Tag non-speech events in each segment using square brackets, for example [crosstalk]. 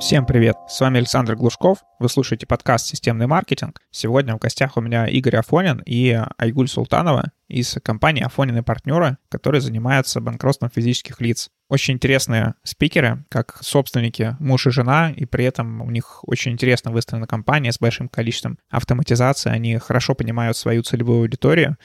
Всем привет! С вами Александр Глушков. Вы слушаете подкаст «Системный маркетинг». Сегодня в гостях у меня Игорь Афонин и Айгуль Султанова из компании «Афонин и партнеры», которые занимаются банкротством физических лиц. Очень интересные спикеры, как собственники, муж и жена, и при этом у них очень интересно выстроена компания с большим количеством автоматизации. Они хорошо понимают свою целевую аудиторию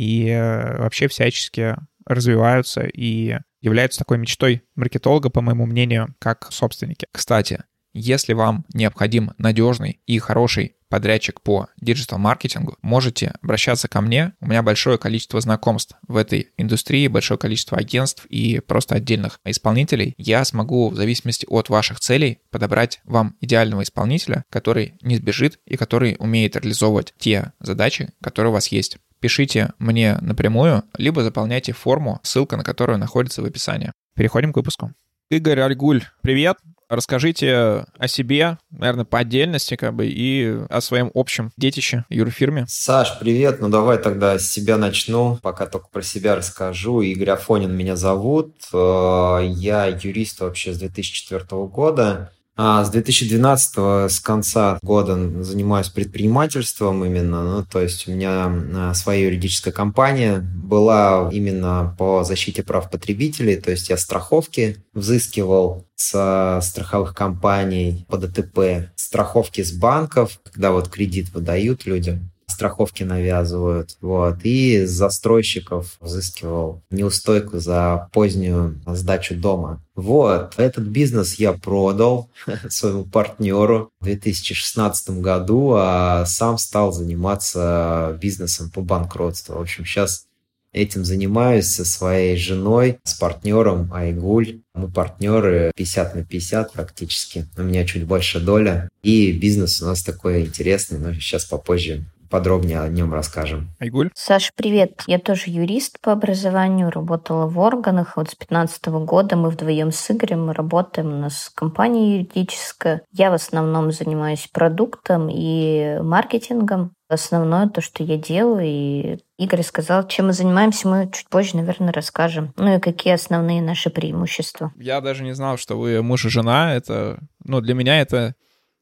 и э, вообще всячески развиваются и являются такой мечтой маркетолога, по моему мнению, как собственники. Кстати, если вам необходим надежный и хороший подрядчик по диджитал-маркетингу, можете обращаться ко мне. У меня большое количество знакомств в этой индустрии, большое количество агентств и просто отдельных исполнителей. Я смогу в зависимости от ваших целей подобрать вам идеального исполнителя, который не сбежит и который умеет реализовывать те задачи, которые у вас есть пишите мне напрямую, либо заполняйте форму, ссылка на которую находится в описании. Переходим к выпуску. Игорь Альгуль, привет. Расскажите о себе, наверное, по отдельности, как бы, и о своем общем детище, юрфирме. Саш, привет. Ну, давай тогда с себя начну, пока только про себя расскажу. Игорь Афонин меня зовут. Э, я юрист вообще с 2004 года. А с 2012 с конца года занимаюсь предпринимательством именно. Ну, то есть у меня а, своя юридическая компания была именно по защите прав потребителей. То есть я страховки взыскивал с страховых компаний по ДТП, страховки с банков, когда вот кредит выдают людям страховки навязывают. Вот. И застройщиков взыскивал неустойку за позднюю сдачу дома. Вот. Этот бизнес я продал [laughs] своему партнеру в 2016 году, а сам стал заниматься бизнесом по банкротству. В общем, сейчас Этим занимаюсь со своей женой, с партнером Айгуль. Мы партнеры 50 на 50 практически. У меня чуть больше доля. И бизнес у нас такой интересный, но сейчас попозже подробнее о нем расскажем. Айгуль? Саша, привет. Я тоже юрист по образованию, работала в органах. Вот с 2015 года мы вдвоем с Игорем мы работаем. У нас компания юридическая. Я в основном занимаюсь продуктом и маркетингом. Основное то, что я делаю, и Игорь сказал, чем мы занимаемся, мы чуть позже, наверное, расскажем. Ну и какие основные наши преимущества. Я даже не знал, что вы муж и жена. Это, ну, для меня это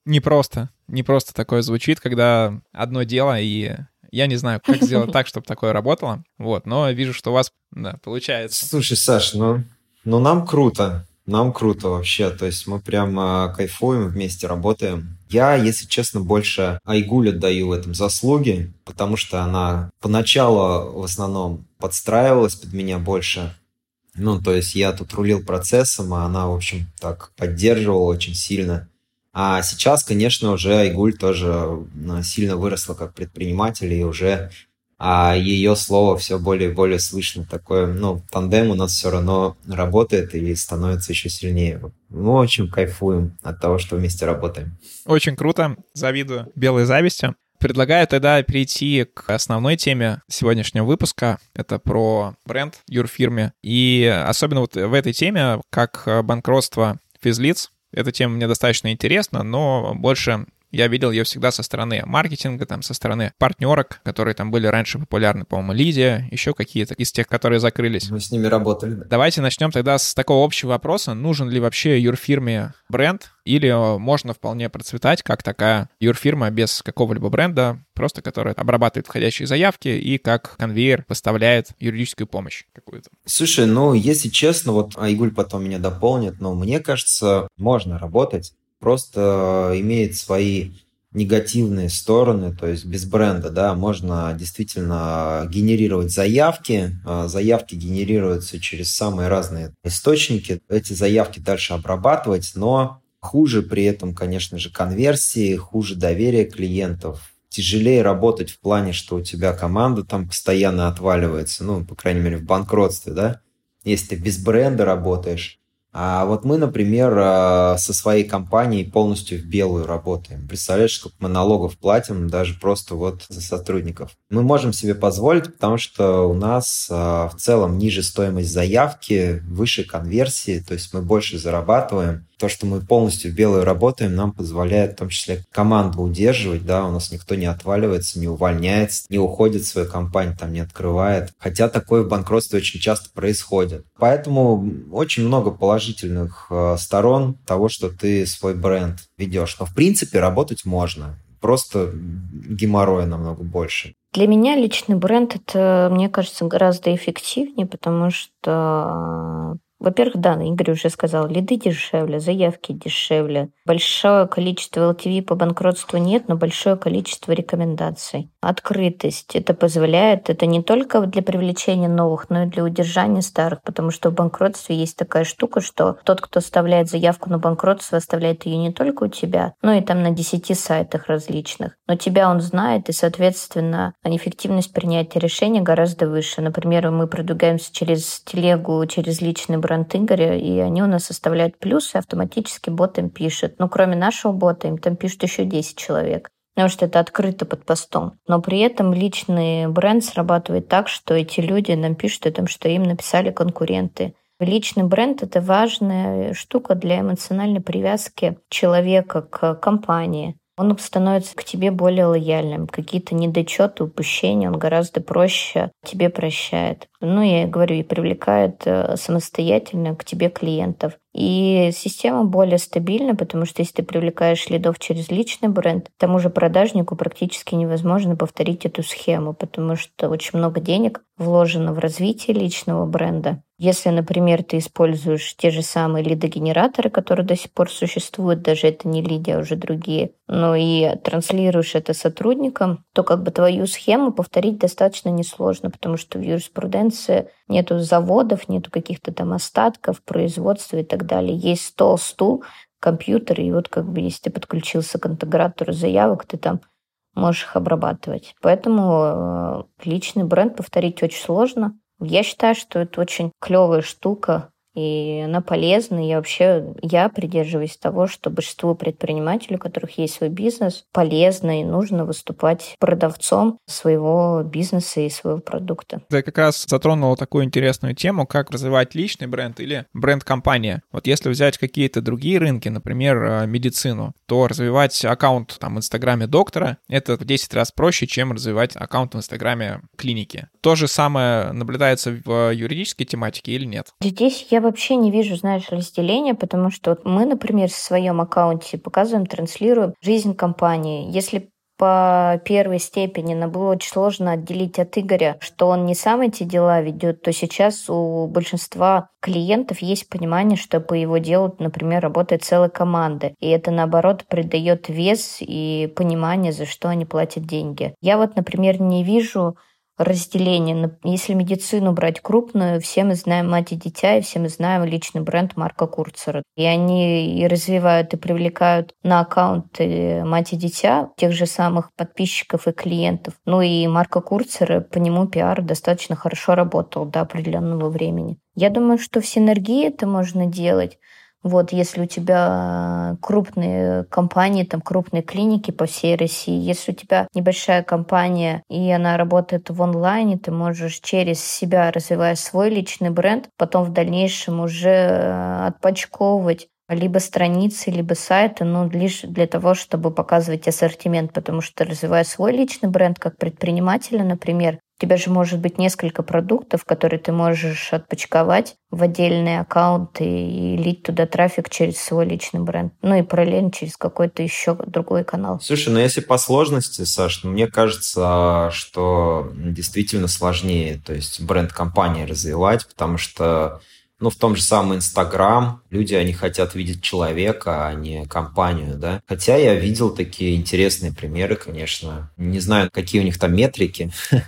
не просто, не просто такое звучит, когда одно дело, и я не знаю, как сделать [laughs] так, чтобы такое работало, вот, но вижу, что у вас, да, получается. Слушай, Саш, ну, ну нам круто, нам круто вообще, то есть мы прямо кайфуем, вместе работаем. Я, если честно, больше Айгуль отдаю в этом заслуги, потому что она поначалу в основном подстраивалась под меня больше, ну, то есть я тут рулил процессом, а она, в общем, так поддерживала очень сильно. А сейчас, конечно, уже Айгуль тоже сильно выросла как предприниматель, и уже а ее слово все более и более слышно. Такое, ну, тандем у нас все равно работает и становится еще сильнее. Мы очень кайфуем от того, что вместе работаем. Очень круто. Завидую белой завистью. Предлагаю тогда перейти к основной теме сегодняшнего выпуска. Это про бренд юрфирме. И особенно вот в этой теме, как банкротство физлиц, эта тема мне достаточно интересна, но больше я видел ее всегда со стороны маркетинга, там, со стороны партнерок, которые там были раньше популярны, по-моему, Лидия, еще какие-то из тех, которые закрылись. Мы с ними работали. Давайте начнем тогда с такого общего вопроса. Нужен ли вообще юрфирме бренд? Или можно вполне процветать как такая юрфирма без какого-либо бренда, просто которая обрабатывает входящие заявки и как конвейер поставляет юридическую помощь какую-то? Слушай, ну, если честно, вот Айгуль потом меня дополнит, но мне кажется, можно работать просто имеет свои негативные стороны, то есть без бренда, да, можно действительно генерировать заявки, а, заявки генерируются через самые разные источники, эти заявки дальше обрабатывать, но хуже при этом, конечно же, конверсии, хуже доверие клиентов, тяжелее работать в плане, что у тебя команда там постоянно отваливается, ну, по крайней мере, в банкротстве, да, если ты без бренда работаешь, а вот мы, например, э, со своей компанией полностью в белую работаем. Представляешь, сколько мы налогов платим даже просто вот за сотрудников. Мы можем себе позволить, потому что у нас э, в целом ниже стоимость заявки, выше конверсии, то есть мы больше зарабатываем то, что мы полностью в белую работаем, нам позволяет в том числе команду удерживать, да, у нас никто не отваливается, не увольняется, не уходит в свою компанию, там не открывает. Хотя такое в банкротстве очень часто происходит. Поэтому очень много положительных э, сторон того, что ты свой бренд ведешь. Но в принципе работать можно. Просто геморроя намного больше. Для меня личный бренд это, мне кажется, гораздо эффективнее, потому что во-первых, да, Игорь уже сказал, лиды дешевле, заявки дешевле. Большое количество LTV по банкротству нет, но большое количество рекомендаций. Открытость. Это позволяет, это не только для привлечения новых, но и для удержания старых, потому что в банкротстве есть такая штука, что тот, кто оставляет заявку на банкротство, оставляет ее не только у тебя, но и там на 10 сайтах различных. Но тебя он знает, и, соответственно, эффективность принятия решения гораздо выше. Например, мы продвигаемся через телегу, через личный бренд Игоря, и они у нас составляют плюсы, автоматически бот им пишет. Но кроме нашего бота, им там пишут еще 10 человек потому что это открыто под постом. Но при этом личный бренд срабатывает так, что эти люди нам пишут о том, что им написали конкуренты. Личный бренд — это важная штука для эмоциональной привязки человека к компании он становится к тебе более лояльным. Какие-то недочеты, упущения он гораздо проще тебе прощает. Ну, я говорю, и привлекает э, самостоятельно к тебе клиентов. И система более стабильна, потому что если ты привлекаешь лидов через личный бренд, тому же продажнику практически невозможно повторить эту схему, потому что очень много денег вложено в развитие личного бренда. Если, например, ты используешь те же самые лидогенераторы, которые до сих пор существуют, даже это не лиди, а уже другие, но и транслируешь это сотрудникам, то как бы твою схему повторить достаточно несложно, потому что в юриспруденции нету заводов, нету каких-то там остатков, производства и так далее. Есть стол, стул, компьютер, и вот как бы если ты подключился к интегратору заявок, ты там можешь их обрабатывать. Поэтому э, личный бренд повторить очень сложно. Я считаю, что это очень клевая штука, и она полезна. И вообще я придерживаюсь того, что большинству предпринимателей, у которых есть свой бизнес, полезно и нужно выступать продавцом своего бизнеса и своего продукта. Ты как раз затронула такую интересную тему, как развивать личный бренд или бренд-компания. Вот если взять какие-то другие рынки, например, э, медицину, то развивать аккаунт там, в Инстаграме доктора — это в 10 раз проще, чем развивать аккаунт в Инстаграме клиники. То же самое наблюдается в юридической тематике или нет? Здесь я вообще не вижу, знаешь, разделения, потому что вот мы, например, в своем аккаунте показываем, транслируем жизнь компании. Если по первой степени нам было очень сложно отделить от Игоря, что он не сам эти дела ведет, то сейчас у большинства клиентов есть понимание, что по его делу, например, работает целая команда. И это, наоборот, придает вес и понимание, за что они платят деньги. Я вот, например, не вижу разделение. Если медицину брать крупную, все мы знаем «Мать и дитя», и все мы знаем личный бренд Марка Курцера. И они и развивают, и привлекают на аккаунты «Мать и дитя» тех же самых подписчиков и клиентов. Ну и Марка Курцера, по нему пиар достаточно хорошо работал до определенного времени. Я думаю, что в синергии это можно делать. Вот, если у тебя крупные компании, там крупные клиники по всей России, если у тебя небольшая компания и она работает в онлайне, ты можешь через себя развивать свой личный бренд, потом в дальнейшем уже отпочковывать либо страницы, либо сайты, но лишь для того, чтобы показывать ассортимент, потому что развивая свой личный бренд как предпринимателя, например, у тебя же может быть несколько продуктов, которые ты можешь отпочковать в отдельные аккаунты и лить туда трафик через свой личный бренд. Ну и параллельно через какой-то еще другой канал. Слушай, ну если по сложности, Саш, ну, мне кажется, что действительно сложнее, то есть бренд компании развивать, потому что ну, в том же самом Инстаграм люди, они хотят видеть человека, а не компанию, да. Хотя я видел такие интересные примеры, конечно. Не знаю, какие у них там метрики. [laughs]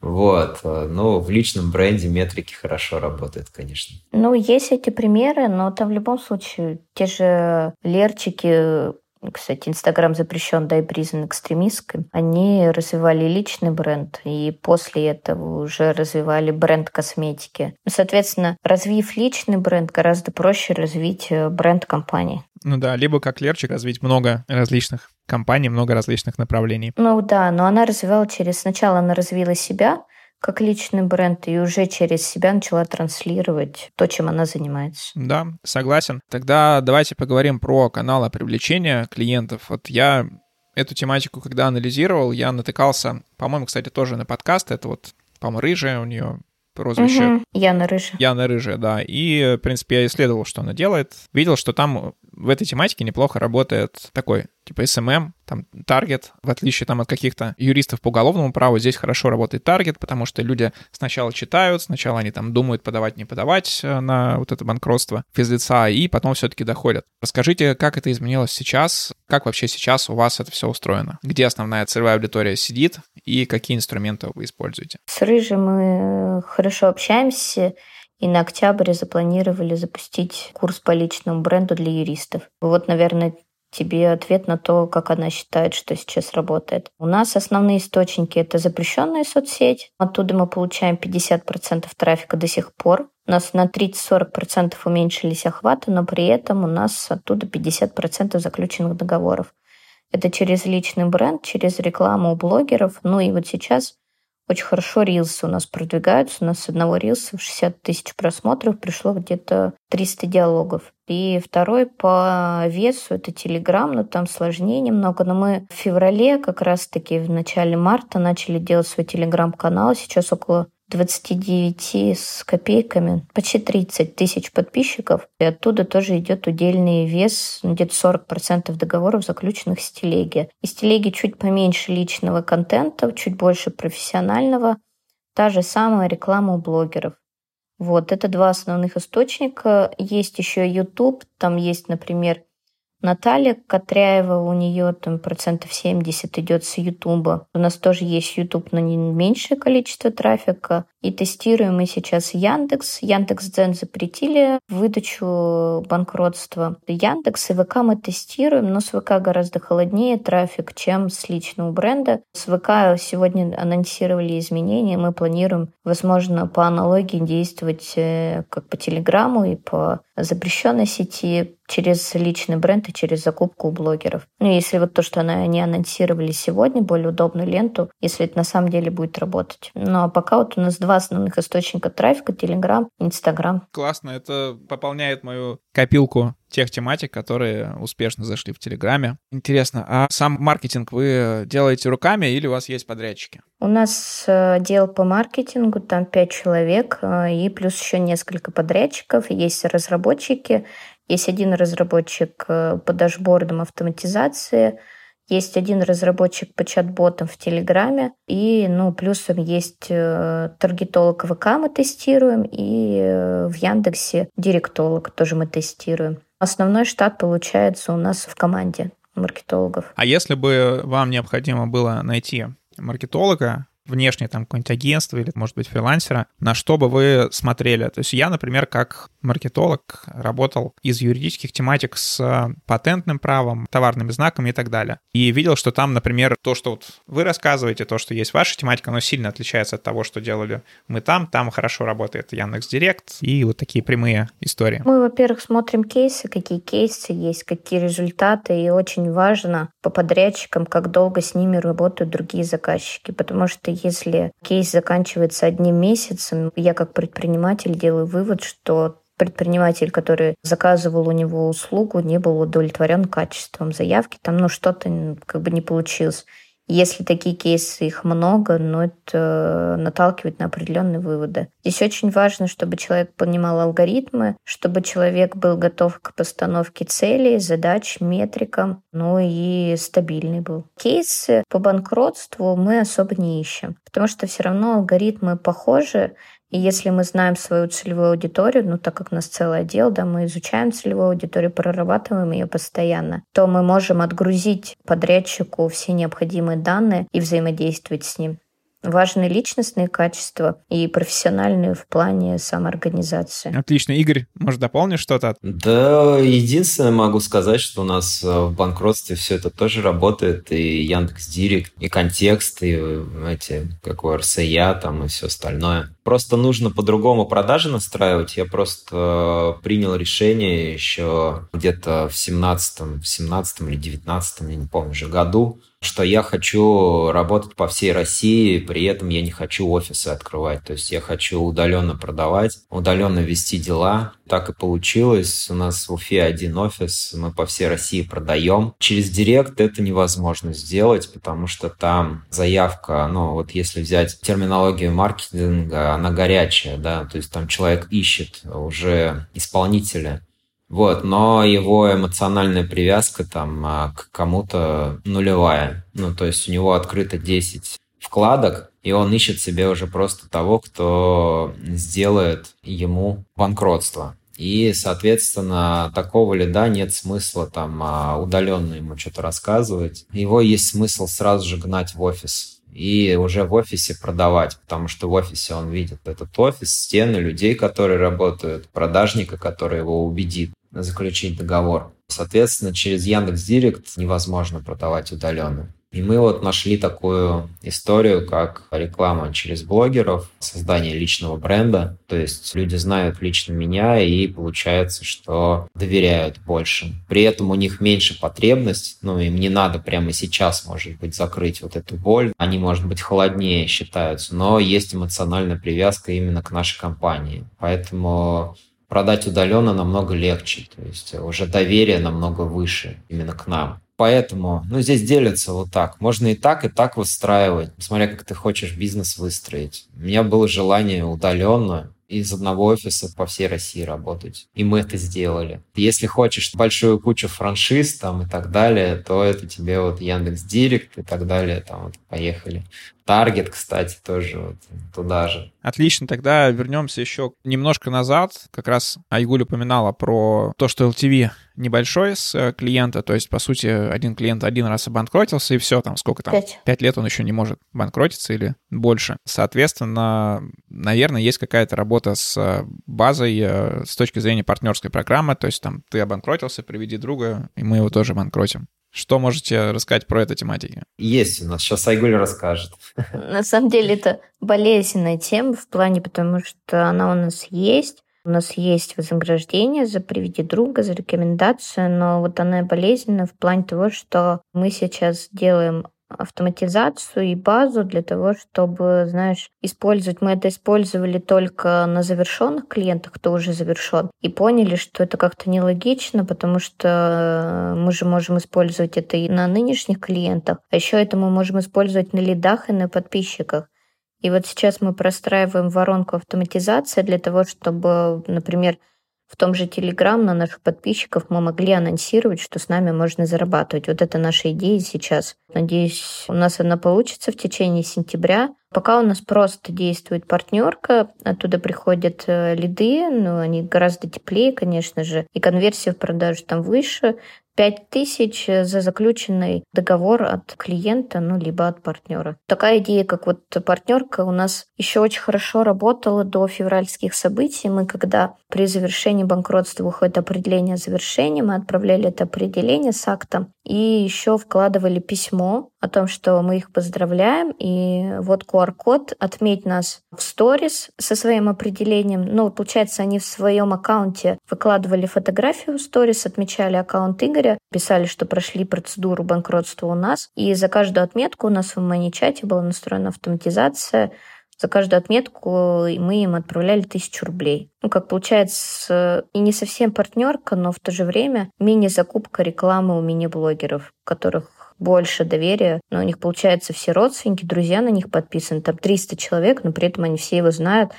Вот. Но в личном бренде метрики хорошо работают, конечно. Ну, есть эти примеры, но там в любом случае те же лерчики кстати, Инстаграм запрещен, да и признан экстремистским, они развивали личный бренд, и после этого уже развивали бренд косметики. Соответственно, развив личный бренд, гораздо проще развить э, бренд компании. Ну да, либо как Лерчик развить много различных компаний, много различных направлений. Ну да, но она развивала через... Сначала она развила себя, как личный бренд и уже через себя начала транслировать то, чем она занимается. Да, согласен. Тогда давайте поговорим про каналы привлечения клиентов. Вот я эту тематику, когда анализировал, я натыкался, по-моему, кстати, тоже на подкаст. Это вот, по-моему, Рыжая, у нее прозвище. Угу. Яна Рыжая. Яна Рыжая, да. И, в принципе, я исследовал, что она делает. Видел, что там в этой тематике неплохо работает такой типа SMM, там таргет, в отличие там от каких-то юристов по уголовному праву, здесь хорошо работает таргет, потому что люди сначала читают, сначала они там думают подавать, не подавать э, на вот это банкротство физлица, и потом все-таки доходят. Расскажите, как это изменилось сейчас, как вообще сейчас у вас это все устроено? Где основная целевая аудитория сидит и какие инструменты вы используете? С Рыжей мы хорошо общаемся, и на октябре запланировали запустить курс по личному бренду для юристов. Вот, наверное, тебе ответ на то, как она считает, что сейчас работает. У нас основные источники — это запрещенная соцсеть. Оттуда мы получаем 50% трафика до сих пор. У нас на 30-40% уменьшились охваты, но при этом у нас оттуда 50% заключенных договоров. Это через личный бренд, через рекламу у блогеров. Ну и вот сейчас очень хорошо рилсы у нас продвигаются. У нас с одного рилса в 60 тысяч просмотров пришло где-то 300 диалогов. И второй по весу это Телеграм, но там сложнее немного. Но мы в феврале, как раз-таки в начале марта, начали делать свой Телеграм-канал. Сейчас около 29 с копейками, почти 30 тысяч подписчиков. И оттуда тоже идет удельный вес, ну, где-то 40% договоров, заключенных с телеги. Из телеги чуть поменьше личного контента, чуть больше профессионального. Та же самая реклама у блогеров. Вот, это два основных источника. Есть еще YouTube, там есть, например, Наталья Котряева, у нее там процентов 70 идет с Ютуба. У нас тоже есть Ютуб, но не меньшее количество трафика. И тестируем мы сейчас Яндекс. Яндекс.Дзен запретили выдачу банкротства. Яндекс и ВК мы тестируем, но с ВК гораздо холоднее трафик, чем с личного бренда. С ВК сегодня анонсировали изменения. Мы планируем, возможно, по аналогии действовать э, как по Телеграму и по запрещенной сети через личный бренд и через закупку у блогеров. Ну, если вот то, что они анонсировали сегодня, более удобную ленту, если это на самом деле будет работать. Ну, а пока вот у нас два основных источника трафика — Telegram, Instagram. Классно, это пополняет мою копилку тех тематик, которые успешно зашли в Телеграме. Интересно, а сам маркетинг вы делаете руками или у вас есть подрядчики? У нас э, отдел по маркетингу, там пять человек, э, и плюс еще несколько подрядчиков, есть разработчики, есть один разработчик э, по дашбордам автоматизации, есть один разработчик по чат-ботам в Телеграме, и, ну, плюсом есть э, таргетолог ВК мы тестируем, и э, в Яндексе директолог тоже мы тестируем. Основной штат получается у нас в команде маркетологов. А если бы вам необходимо было найти маркетолога, внешнее там какое-нибудь агентство или, может быть, фрилансера, на что бы вы смотрели? То есть я, например, как маркетолог работал из юридических тематик с патентным правом, товарными знаками и так далее. И видел, что там, например, то, что вот вы рассказываете, то, что есть ваша тематика, оно сильно отличается от того, что делали мы там. Там хорошо работает Яндекс Директ и вот такие прямые истории. Мы, во-первых, смотрим кейсы, какие кейсы есть, какие результаты, и очень важно по подрядчикам, как долго с ними работают другие заказчики, потому что если кейс заканчивается одним месяцем, я как предприниматель делаю вывод, что предприниматель, который заказывал у него услугу, не был удовлетворен качеством заявки, там ну что-то как бы не получилось. Если такие кейсы, их много, но это наталкивает на определенные выводы. Здесь очень важно, чтобы человек понимал алгоритмы, чтобы человек был готов к постановке целей, задач, метрикам, ну и стабильный был. Кейсы по банкротству мы особо не ищем, потому что все равно алгоритмы похожи, и если мы знаем свою целевую аудиторию, ну так как нас целый отдел, да, мы изучаем целевую аудиторию, прорабатываем ее постоянно, то мы можем отгрузить подрядчику все необходимые данные и взаимодействовать с ним. Важны личностные качества и профессиональные в плане самоорганизации. Отлично. Игорь, может, дополнишь что-то? Да, единственное могу сказать, что у нас э, в банкротстве все это тоже работает, и Яндекс Директ, и контекст, и эти, как у РСЯ, там, и все остальное. Просто нужно по-другому продажи настраивать. Я просто э, принял решение еще где-то в 17 в 17 или 19 я не помню уже году, что я хочу работать по всей России, при этом я не хочу офисы открывать. То есть я хочу удаленно продавать, удаленно вести дела. Так и получилось. У нас в Уфе один офис, мы по всей России продаем. Через Директ это невозможно сделать, потому что там заявка, ну вот если взять терминологию маркетинга, она горячая, да, то есть там человек ищет уже исполнителя, вот, но его эмоциональная привязка там а, к кому-то нулевая. Ну, то есть у него открыто 10 вкладок, и он ищет себе уже просто того, кто сделает ему банкротство. И, соответственно, такого лида нет смысла там а, удаленно ему что-то рассказывать. Его есть смысл сразу же гнать в офис и уже в офисе продавать, потому что в офисе он видит этот офис, стены, людей, которые работают, продажника, который его убедит заключить договор. Соответственно, через Яндекс Директ невозможно продавать удаленно. И мы вот нашли такую историю, как реклама через блогеров, создание личного бренда. То есть люди знают лично меня и получается, что доверяют больше. При этом у них меньше потребность, ну им не надо прямо сейчас, может быть, закрыть вот эту боль. Они, может быть, холоднее считаются, но есть эмоциональная привязка именно к нашей компании. Поэтому продать удаленно намного легче, то есть уже доверие намного выше именно к нам. Поэтому, ну, здесь делятся вот так. Можно и так, и так выстраивать, смотря как ты хочешь бизнес выстроить. У меня было желание удаленно из одного офиса по всей России работать. И мы это сделали. Если хочешь большую кучу франшиз там и так далее, то это тебе вот Яндекс Директ и так далее, там вот поехали. Таргет, кстати, тоже вот туда же. Отлично, тогда вернемся еще немножко назад. Как раз Айгуль упоминала про то, что LTV небольшой с э, клиента, то есть, по сути, один клиент один раз обанкротился, и все, там, сколько там? Пять. Пять лет он еще не может банкротиться или больше. Соответственно, наверное, есть какая-то работа с э, базой э, с точки зрения партнерской программы, то есть, там, ты обанкротился, приведи друга, и мы его тоже банкротим. Что можете рассказать про эту тематику? Есть у нас, сейчас Айгуль расскажет. На самом деле это болезненная тема в плане, потому что она у нас есть. У нас есть вознаграждение за приведи друга, за рекомендацию, но вот она болезненна в плане того, что мы сейчас делаем автоматизацию и базу для того, чтобы, знаешь, использовать. Мы это использовали только на завершенных клиентах, кто уже завершен, и поняли, что это как-то нелогично, потому что мы же можем использовать это и на нынешних клиентах, а еще это мы можем использовать на лидах и на подписчиках. И вот сейчас мы простраиваем воронку автоматизации для того, чтобы, например, в том же Telegram на наших подписчиков мы могли анонсировать, что с нами можно зарабатывать. Вот это наша идея сейчас. Надеюсь, у нас она получится в течение сентября. Пока у нас просто действует партнерка, оттуда приходят э, лиды, но они гораздо теплее, конечно же, и конверсия в продажу там выше. 5 тысяч за заключенный договор от клиента, ну, либо от партнера. Такая идея, как вот партнерка, у нас еще очень хорошо работала до февральских событий. Мы, когда при завершении банкротства выходит определение завершения, мы отправляли это определение с актом и еще вкладывали письмо о том, что мы их поздравляем, и вот QR-код, отметь нас в сторис со своим определением. Ну, получается, они в своем аккаунте выкладывали фотографию в сторис, отмечали аккаунт Игоря, писали, что прошли процедуру банкротства у нас, и за каждую отметку у нас в мани-чате была настроена автоматизация, за каждую отметку мы им отправляли тысячу рублей. Ну, как получается, и не совсем партнерка, но в то же время мини-закупка рекламы у мини-блогеров, которых больше доверия, но у них, получается, все родственники, друзья на них подписаны, там 300 человек, но при этом они все его знают,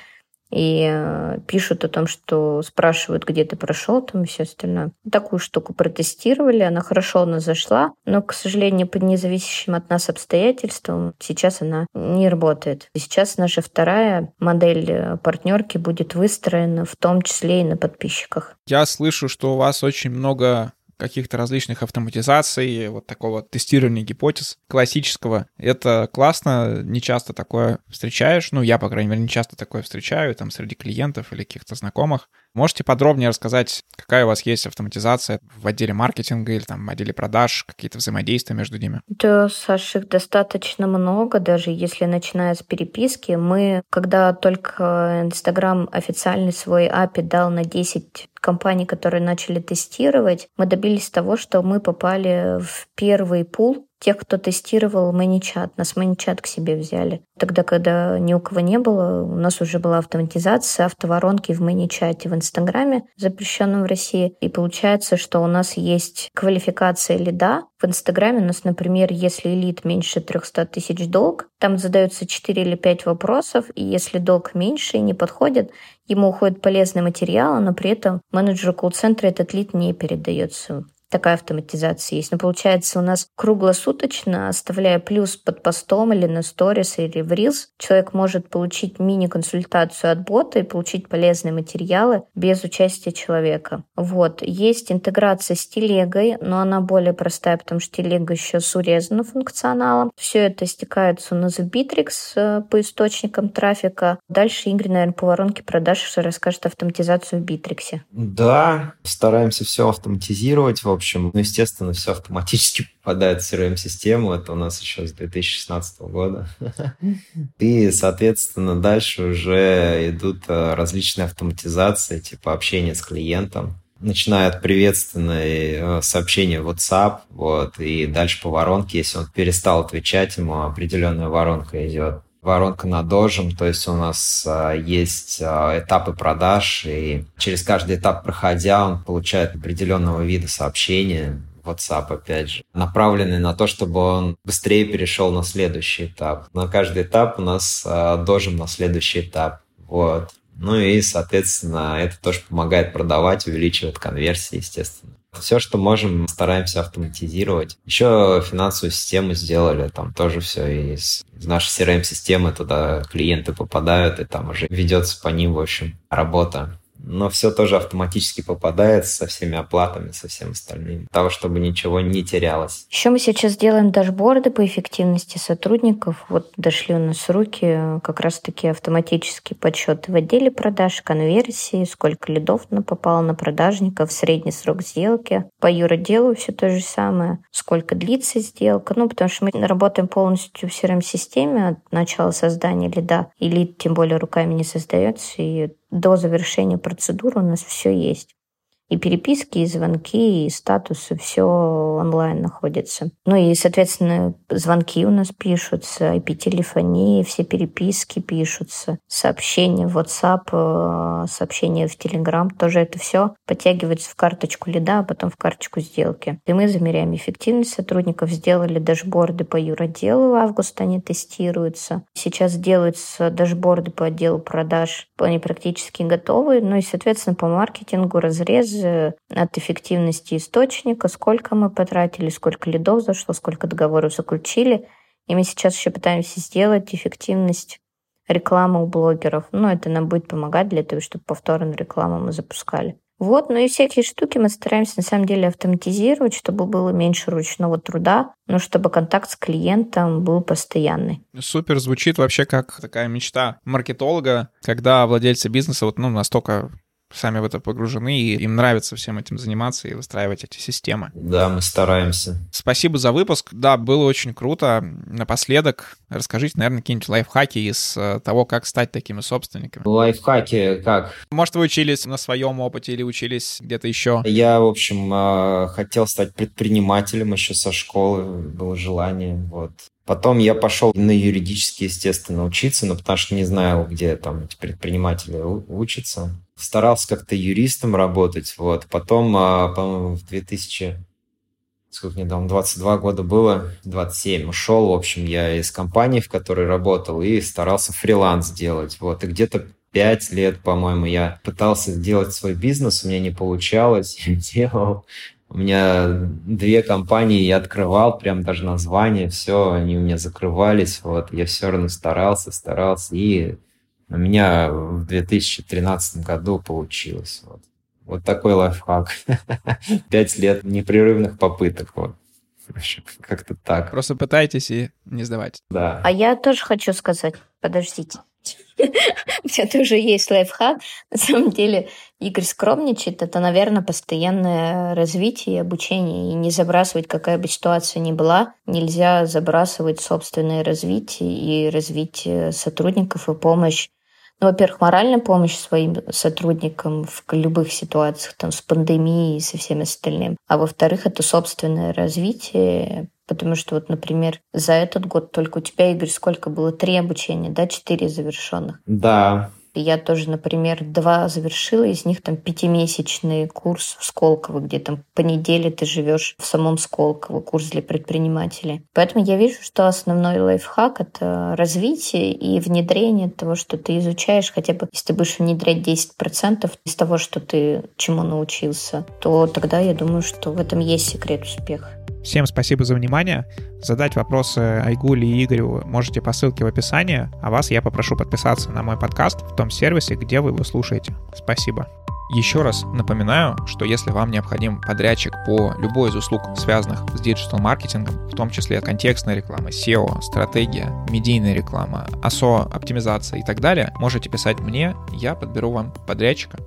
и э, пишут о том, что спрашивают, где ты прошел, там и все остальное. Такую штуку протестировали, она хорошо у нас зашла, но, к сожалению, под независящим от нас обстоятельствам сейчас она не работает. И сейчас наша вторая модель э, партнерки будет выстроена в том числе и на подписчиках. Я слышу, что у вас очень много каких-то различных автоматизаций, вот такого тестирования гипотез классического. Это классно, не часто такое встречаешь, ну, я, по крайней мере, не часто такое встречаю, там, среди клиентов или каких-то знакомых. Можете подробнее рассказать, какая у вас есть автоматизация в отделе маркетинга или там в отделе продаж, какие-то взаимодействия между ними? Да, Саша, их достаточно много, даже если начиная с переписки. Мы, когда только Инстаграм официальный свой API дал на 10 компаний, которые начали тестировать, мы добились того, что мы попали в первый пул тех, кто тестировал ManyChat. Нас ManyChat к себе взяли. Тогда, когда ни у кого не было, у нас уже была автоматизация автоворонки в ManyChat в Инстаграме, запрещенном в России. И получается, что у нас есть квалификация лида. В Инстаграме у нас, например, если лид меньше 300 тысяч долг, там задаются 4 или 5 вопросов, и если долг меньше и не подходит, ему уходит полезный материал, но при этом менеджеру колл-центра этот лид не передается такая автоматизация есть. Но получается у нас круглосуточно, оставляя плюс под постом или на сторис или в Reels, человек может получить мини-консультацию от бота и получить полезные материалы без участия человека. Вот. Есть интеграция с телегой, но она более простая, потому что телега еще с урезанным функционалом. Все это стекается в Bittrex э, по источникам трафика. Дальше Игорь, наверное, по воронке продаж расскажет автоматизацию в Битриксе. Да, стараемся все автоматизировать. В общем, ну, естественно, все автоматически попадает в CRM-систему. Это у нас еще с 2016 года. [laughs] И, соответственно, дальше уже идут э, различные автоматизации, типа общения с клиентом начиная от приветственной э, сообщения в WhatsApp, вот, и дальше по воронке, если он перестал отвечать, ему определенная воронка идет воронка над дожем, то есть у нас а, есть а, этапы продаж, и через каждый этап проходя, он получает определенного вида сообщения, WhatsApp, опять же, направленный на то, чтобы он быстрее перешел на следующий этап. На каждый этап у нас а, дожим на следующий этап. Вот. Ну и, соответственно, это тоже помогает продавать, увеличивает конверсии, естественно. Все, что можем, стараемся автоматизировать. Еще финансовую систему сделали, там тоже все из, из нашей CRM-системы туда клиенты попадают, и там уже ведется по ним, в общем, работа но все тоже автоматически попадает со всеми оплатами, со всем остальным, того, чтобы ничего не терялось. Еще мы сейчас делаем дашборды по эффективности сотрудников. Вот дошли у нас руки как раз-таки автоматический подсчет в отделе продаж, конверсии, сколько лидов попало на продажников, средний срок сделки. По юроделу все то же самое, сколько длится сделка. Ну, потому что мы работаем полностью в CRM-системе от начала создания лида, и лид тем более руками не создается, и до завершения процедуры у нас все есть. И переписки, и звонки, и статусы, все онлайн находится. Ну и, соответственно, звонки у нас пишутся, IP-телефонии, все переписки пишутся, сообщения в WhatsApp, э, сообщения в Telegram, тоже это все подтягивается в карточку лида, а потом в карточку сделки. И мы замеряем эффективность сотрудников, сделали дашборды по юроделу, в августе они тестируются. Сейчас делаются дашборды по отделу продаж, они практически готовы, ну и, соответственно, по маркетингу разрез от эффективности источника, сколько мы потратили, сколько лидов зашло, сколько договоров заключили. И мы сейчас еще пытаемся сделать эффективность рекламы у блогеров. Ну, это нам будет помогать для того, чтобы повторно рекламу мы запускали. Вот, ну и всякие штуки мы стараемся на самом деле автоматизировать, чтобы было меньше ручного труда, но чтобы контакт с клиентом был постоянный. Супер, звучит вообще как такая мечта маркетолога, когда владельцы бизнеса вот, ну, настолько сами в это погружены, и им нравится всем этим заниматься и выстраивать эти системы. Да, мы стараемся. Спасибо за выпуск. Да, было очень круто. Напоследок расскажите, наверное, какие-нибудь лайфхаки из э, того, как стать такими собственниками. Лайфхаки как? Может, вы учились на своем опыте или учились где-то еще? Я, в общем, э, хотел стать предпринимателем еще со школы, было желание, вот. Потом я пошел на юридически, естественно, учиться, но потому что не знаю, где там эти предприниматели учатся старался как-то юристом работать. Вот. Потом, а, по-моему, в 2000 сколько мне там, 22 года было, 27, ушел, в общем, я из компании, в которой работал, и старался фриланс делать, вот, и где-то 5 лет, по-моему, я пытался сделать свой бизнес, у меня не получалось, [laughs] я делал, у меня две компании я открывал, прям даже название, все, они у меня закрывались, вот, я все равно старался, старался, и у меня в 2013 году получилось. Вот, вот такой лайфхак. [laughs] Пять лет непрерывных попыток. Вот. Как-то так. Просто пытайтесь и не сдавайте. Да. А я тоже хочу сказать, подождите. [laughs] У меня тоже есть лайфхак. На самом деле, Игорь скромничает. Это, наверное, постоянное развитие и обучение. И не забрасывать, какая бы ситуация ни была. Нельзя забрасывать собственное развитие и развитие сотрудников и помощь ну, во-первых, моральная помощь своим сотрудникам в любых ситуациях, там, с пандемией и со всем остальным. А во-вторых, это собственное развитие, Потому что вот, например, за этот год только у тебя, Игорь, сколько было? Три обучения, да? Четыре завершенных? Да, я тоже, например, два завершила, из них там пятимесячный курс в Сколково, где там по неделе ты живешь в самом Сколково, курс для предпринимателей. Поэтому я вижу, что основной лайфхак — это развитие и внедрение того, что ты изучаешь, хотя бы если ты будешь внедрять 10% из того, что ты чему научился, то тогда я думаю, что в этом есть секрет успеха. Всем спасибо за внимание. Задать вопросы Айгуле и Игорю можете по ссылке в описании, а вас я попрошу подписаться на мой подкаст в том сервисе, где вы его слушаете. Спасибо. Еще раз напоминаю, что если вам необходим подрядчик по любой из услуг, связанных с диджитал-маркетингом, в том числе контекстная реклама, SEO, стратегия, медийная реклама, ASO, оптимизация и так далее, можете писать мне, я подберу вам подрядчика.